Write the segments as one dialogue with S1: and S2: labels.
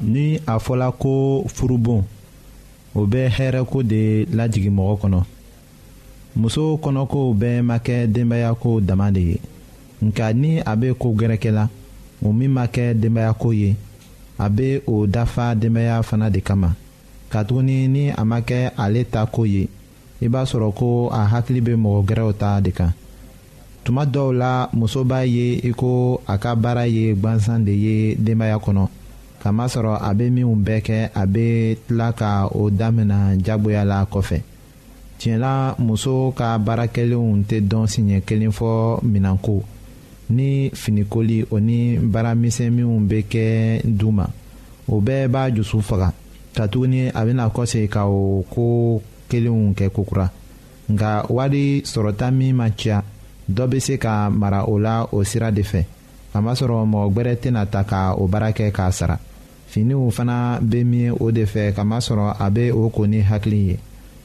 S1: ni a
S2: fɔla ko furubon o bɛ hɛrɛko de lajigin mɔgɔ kɔnɔ muso kɔnɔkow bɛɛ ma kɛ denbayako dama de ye nka ni a bɛ ko gɛrɛkɛ la o min ma kɛ denbayako ye a bɛ o dafa denbaya fana de kama katuguni ni a ma kɛ ale ta ko ye i b'a sɔrɔ ko a hakili bɛ mɔgɔ gɛrɛw ta de kan tuma dɔw la muso b'a ye i ko a ka baara ye gwansan de ye denbaya kɔnɔ kamasɔrɔ a bɛ minnu bɛɛ kɛ a bɛ tila ka o damina jagoya la kɔfɛ tiɲɛla muso ka baara kɛlenw tɛ dɔn siɲɛ kelen fɔ minɛnko ni finikoli o ni baara misɛnninw bɛ kɛ du ma o bɛɛ b'a dusu faga. katuguni a bɛna kɔsegin ka o ko kelenw kɛ kokura nka wari sɔrɔta min ma ca dɔ bɛ se ka mara o la o sira de fɛ kamasɔrɔ mɔgɔ gbɛrɛ tɛna ta ka o baara kɛ k'a sara finiw fana bɛ min o de fɛ kamasɔrɔ a bɛ o ko ni hakili ye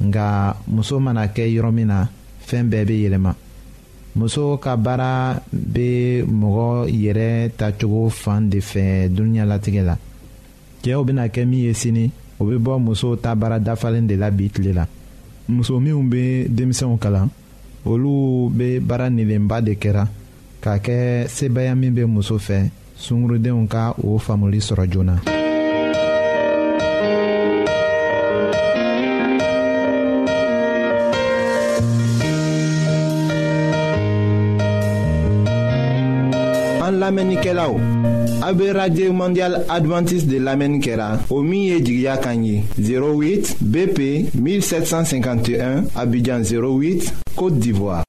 S2: nka muso mana kɛ yɔrɔ min na fɛn bɛɛ bɛ yɛlɛma muso ka baara bɛ mɔgɔ yɛrɛ tacogo fan de fɛ duniyalatigɛ la cɛw bɛna kɛ min ye sini o bɛ bɔ muso ta baara dafalen de la bi tile la muso minnu bɛ denmisɛnw kalan olu bɛ baara nilenba de kɛra k'a kɛ sebaaya min bɛ muso fɛ sungurudenw ka o faamuli sɔrɔ joona.
S1: an lamɛnnikɛlaw a bɛ radio mondial adventiste de lamɛnni kɛra o min ye jigiya kan ye 08 bp 1751 abidjan 08 côte d'ivoire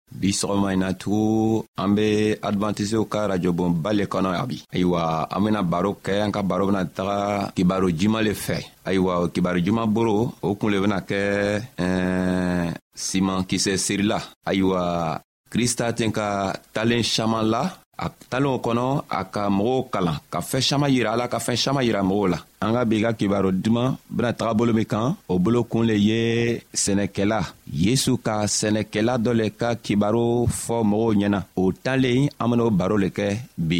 S3: bi sɔgɔma in na tugun an be advantisiw ka rajobonba le kɔnɔ yan bi ayiwa an bena baro kɛ an ka baro bena taga kibaro jima le fɛ ayiwa kibaro juma boro o kun le bena kɛ eh, siman kisɛ sirila ayiwa krista ten ka talen saman la a talen o kɔnɔ a ka mɔgɔw kalan ka fɛɛn saman yira ala ka fɛɛn saman yira mɔgɔw la an ka bi ka kibaro duman bena taga bolo min kan o bolo kun le ye sɛnɛkɛla yesu ka sɛnɛkɛla dɔ le ka kibaro fɔ mɔgɔw ɲɛna o talen an ben'o baro le kɛ bi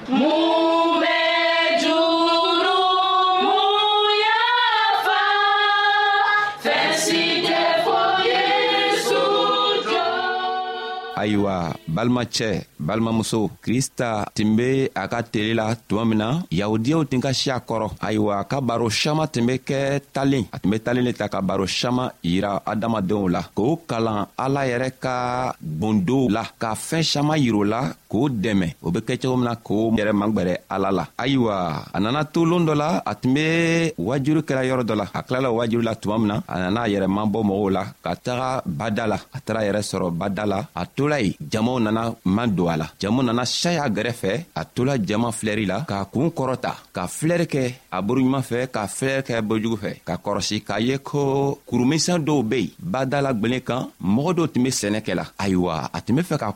S3: ayiwa balimacɛ balimamuso krista tun be a ka tele la tuma min na yahudiyaw tun ka si a kɔrɔ ayiwa ka baro saman tun be kɛ talen a tun be talen le ta ka baro saman yira adamadenw la k'o kalan ala yɛrɛ ka gundow la ka fɛɛn saman yir'o la k'o dɛmɛ o be kɛ cogo min na k'o yɛrɛ magwɛrɛ ala la ayiwa a nana tolon dɔ la a tun be wajuru kɛra yɔrɔ dɔ la a tilala wajuru la tuma min na a nana a yɛrɛ mabɔ mɔgɔw la ka taga bada la a taara yɛrɛ sɔrɔ bada la a tola ye jamaw nana man don a la jamu nana saya gɛrɛfɛ a tola jama filɛri la k'a kuun kɔrɔta ka filɛri kɛ a boruɲuman fɛ ka filɛri kɛ bojugu fɛ ka kɔrɔsi k'a ye ko kurumisan dɔw be yen badala gwelen kan mɔgɔ dɔw tun be sɛnɛ kɛ la ayiwa a tun be fɛ ka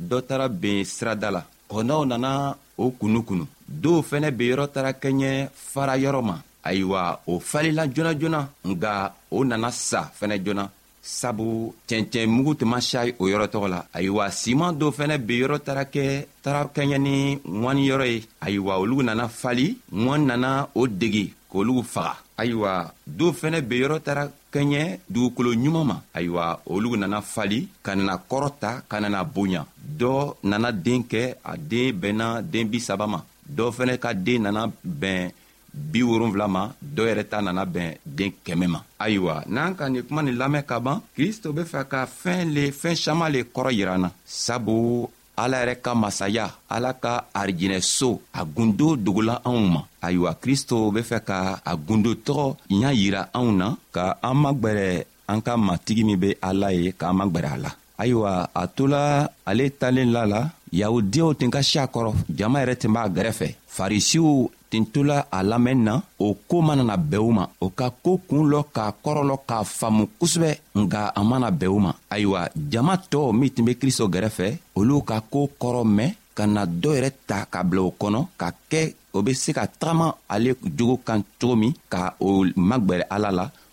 S3: dɔ taara ben sirada la kɔnɔw nana o kunu kunu dɔw fɛnɛ be yɔrɔ taara kɛɲɛ fara yɔrɔ ma ayiwa o falila joona joona nga o nana sa fɛnɛ joona sabu cɛncɛn mugu tuma siyayi o yɔrɔ tɔgɔ la ayiwa siman dɔ fɛnɛ be yɔrɔ taara kɛ taara kɛɲɛ ni ŋwani yɔrɔ ye ayiwa olugu nana fali ŋwani nana o degi k'olugu faga ayiwa dɔw fɛnɛ be yɔrɔ taara kɛɲɛ dugukolo ɲuman ma ayiwa olu nana fali ka nana kɔrɔ ta ka nana bonya dɔ nana den kɛ a den bɛnna den bi saba ma dɔ fɛnɛ ka den nana bɛn bi wolonfila ma dɔ yɛrɛ ta nana bɛn den kɛmɛ ma ayiwa n'an ka nin kuma nin lamɛn ka ban kristo be fɛ ka fɛɛn le fɛɛn saman le kɔrɔ yiran na sabu ala yɛrɛ ka masaya ala ka arijinɛso a gundo dogola anw ma ayiwa kristo be fɛ ka a gundo tɔgɔ y'a yira anw na ka an magwɛrɛ an ka matigi min be ala ye k'an magwɛrɛ a la ayiwa a tola ale talen la la yahudiyaw tun ka si a kɔrɔ jama yɛrɛ tun b'a gɛrɛfɛ farisiw tintola a lamɛn na o ko mana na bɛɛ ma o ka ko kuun lɔ k'a kɔrɔlɔ k'a faamu kosɛbɛ nka a mana bɛɛ ma ayiwa jama tɔɔw min tun be kristo gɛrɛfɛ olu ka ko kɔrɔ mɛn ka na dɔ yɛrɛ ta ka bila o kɔnɔ ka kɛ o be se ka tagama ale jogo kan cogo min ka o magwɛrɛ ala la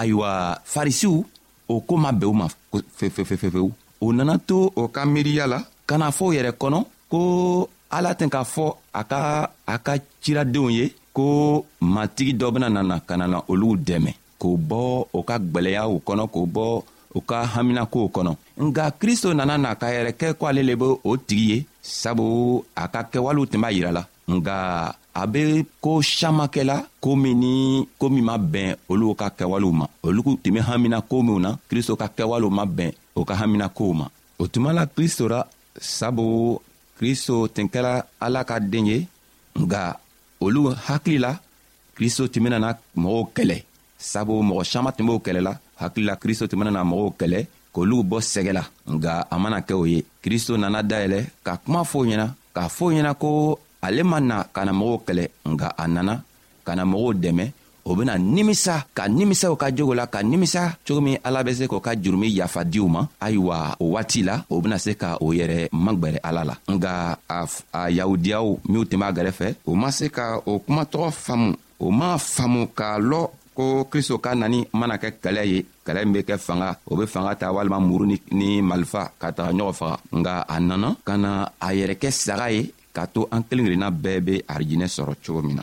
S3: ayiwa farisiw o ko ma bɛn u ma fefefefefewu o nana to o ka miiriya la ka na fɔ o yɛrɛ kɔnɔ ko ala tɛ k'a fɔ a ka a ka ciradenw ye ko matigi dɔ bena nana ka nana olugu dɛmɛ k'o bɔ o ka gwɛlɛyaw kɔnɔ k'o bɔ u ka haminakow kɔnɔ nka kristo nana n'a ka yɛrɛ kɛ ko ale le be o tigi ye sabu a ka kɛwalew tun b'a yira la nka a be ko siaman kɛla ko min ni ko min ma bɛn olu ka kɛwalew ma olu tun be hamina ko minw na kristo ka kɛwalew ma bɛn o ka hamina kow ma o tuma la kristo ra sabu kristo tun kɛla ala ka den ye nka olu hakili la kristo tun bɛna na mɔgɔw kɛlɛ sabu mɔgɔ saman tun b'o kɛlɛ la hakilila kristo tun bɛna na mɔgɔw kɛlɛ k'olu bɔ sɛgɛ la nka a mana kɛ o ye kristo nana dayɛlɛ ka kuma fɔ ɲɛna k'a fɔ ɲɛna ko ale ma na ka na mɔgɔw kɛlɛ nka a nana ka na mɔgɔw dɛmɛ o bena nimisa ka nimisaw ka jogo la ka nimisa cogo min ala be se k'o ka jurumi yafa diw ma ayiwa o waati la o bena se ka o yɛrɛ magwɛrɛ ala la nga a a yahudiyaw minw tun b'a gɛrɛfɛ o ma se ka o kuma tɔgɔ faamu o ma faamu k'a lɔ ko kristo ka nani mana kɛ kɛlɛ ye kɛlɛ min be kɛ fanga o be fanga ta walima muru ni, ni malifa ka taga ɲɔgɔn faga nga a nana ka na a yɛrɛ kɛ saga ye k'a to an kelen kelenna bɛɛ be arijinɛ sɔrɔ cogo min na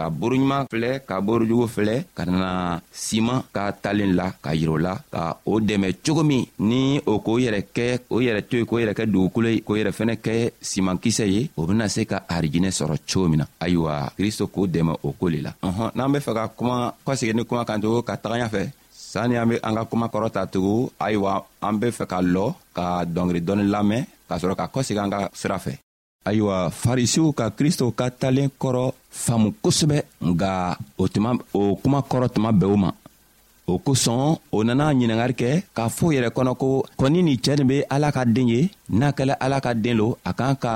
S3: ka boroɲuman filɛ ka borojugu filɛ ka na siman ka talen la ka yirɛ la ka o dɛmɛ cogo min ni o k'o yɛrɛ kɛ o yɛrɛ to ye k'o yɛrɛ kɛ dugukolo ye k'o yɛrɛ fɛnɛ kɛ simankisɛ ye o bena se ka arijinɛ sɔrɔ cogo min na ayiwa kristo k'o dɛmɛ o koo le la ɔhɔn n'an be fɛ ka kuma kɔsegi ni kuma kan tugu ka taga ɲa fɛ sani an be an ka kuma kɔrɔ ta tugu ayiwa an be fɛ ka lɔ ka dɔngeri dɔɔni lamɛn k'a sɔrɔ ka kɔsegi an ka sira fɛ ayiwa farisiw ka kristo ka talen kɔrɔ faamu kosɛbɛ nka o tuma o kuma kɔrɔ tuma bɛɛ o ma o kosɔn o nana ɲiningari kɛ k'a fɔ yɛrɛ kɔnɔ ko kɔni nin cɛɛ nin be ala ka den ye n'a kɛla ala ka den lo a k'an ka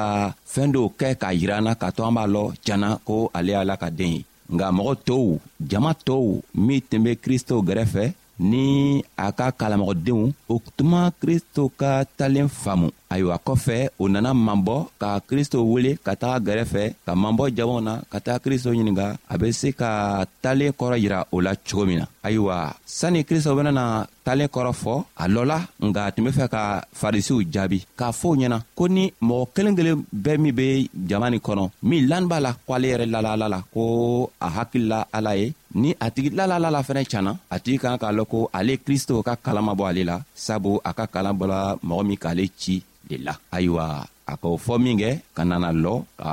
S3: fɛɛn dɔw kɛ k'a yir'an na k'a to an b'a lɔ janna ko ale ala ka den ye nka mɔgɔ tɔw jama tɔw min tun bɛ kristo gɛrɛfɛ ni a ka kalamɔgɔdenw o tuma kristo ka talen faamu ayiwa kɔfɛ o nana mabɔ ka kristo wele ka taga gɛrɛfɛ ka mabɔ jamaw na ka taga kristo ɲininga a be se ka talen kɔrɔ yira o la cogo min na ayiwa sanni kristo benana talen kɔrɔ fɔ a lɔla nka a tun be fɛ ka farisiw jaabi k'a fɔ u ɲɛna ko ni mɔgɔ kelen kelen bɛɛ min be jama nin kɔnɔ min lan b'a la ko ale yɛrɛ lalala la ko a hakili la ala ye ni a tigi lalala la fɛnɛ canna a tigi kan k'a lɔn ko ale kristo ka kalan ma bɔ ale la sabu a ka kalan bɔla mɔgɔ min k'ale ci de la ayiwa a k'o fɔ min kɛ ka nana lɔ ka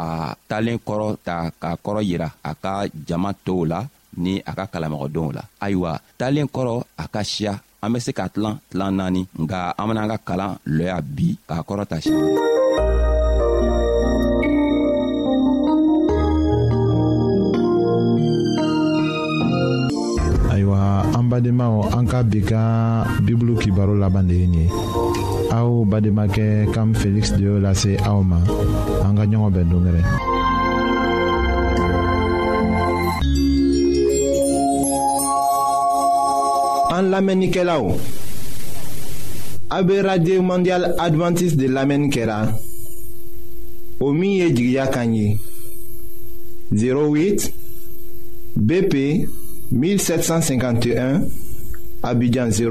S3: talen kɔrɔ ta k'a kɔrɔ yira a ka jama tow la ni a ka kalamɔgɔdonw la ayiwa talen kɔrɔ a ka siya an be se ka tilan tilan naani nga an benaan ka kalan lɔya bi k'a kɔrɔ ta siya
S2: ayiwa an badenmaw an ka bi ka bibulu kibaro laban de ye nin ye aw bademakɛ kam feliksi de y'o lase aw ma an ka ɲɔgɔn bɛn dongɛrɛ
S1: an lamɛnnikɛlaw a be radio mondial adventiste de lamɛnni kɛra o min ye jigiya kan ye 08 BP 1751 Abidjan
S2: 0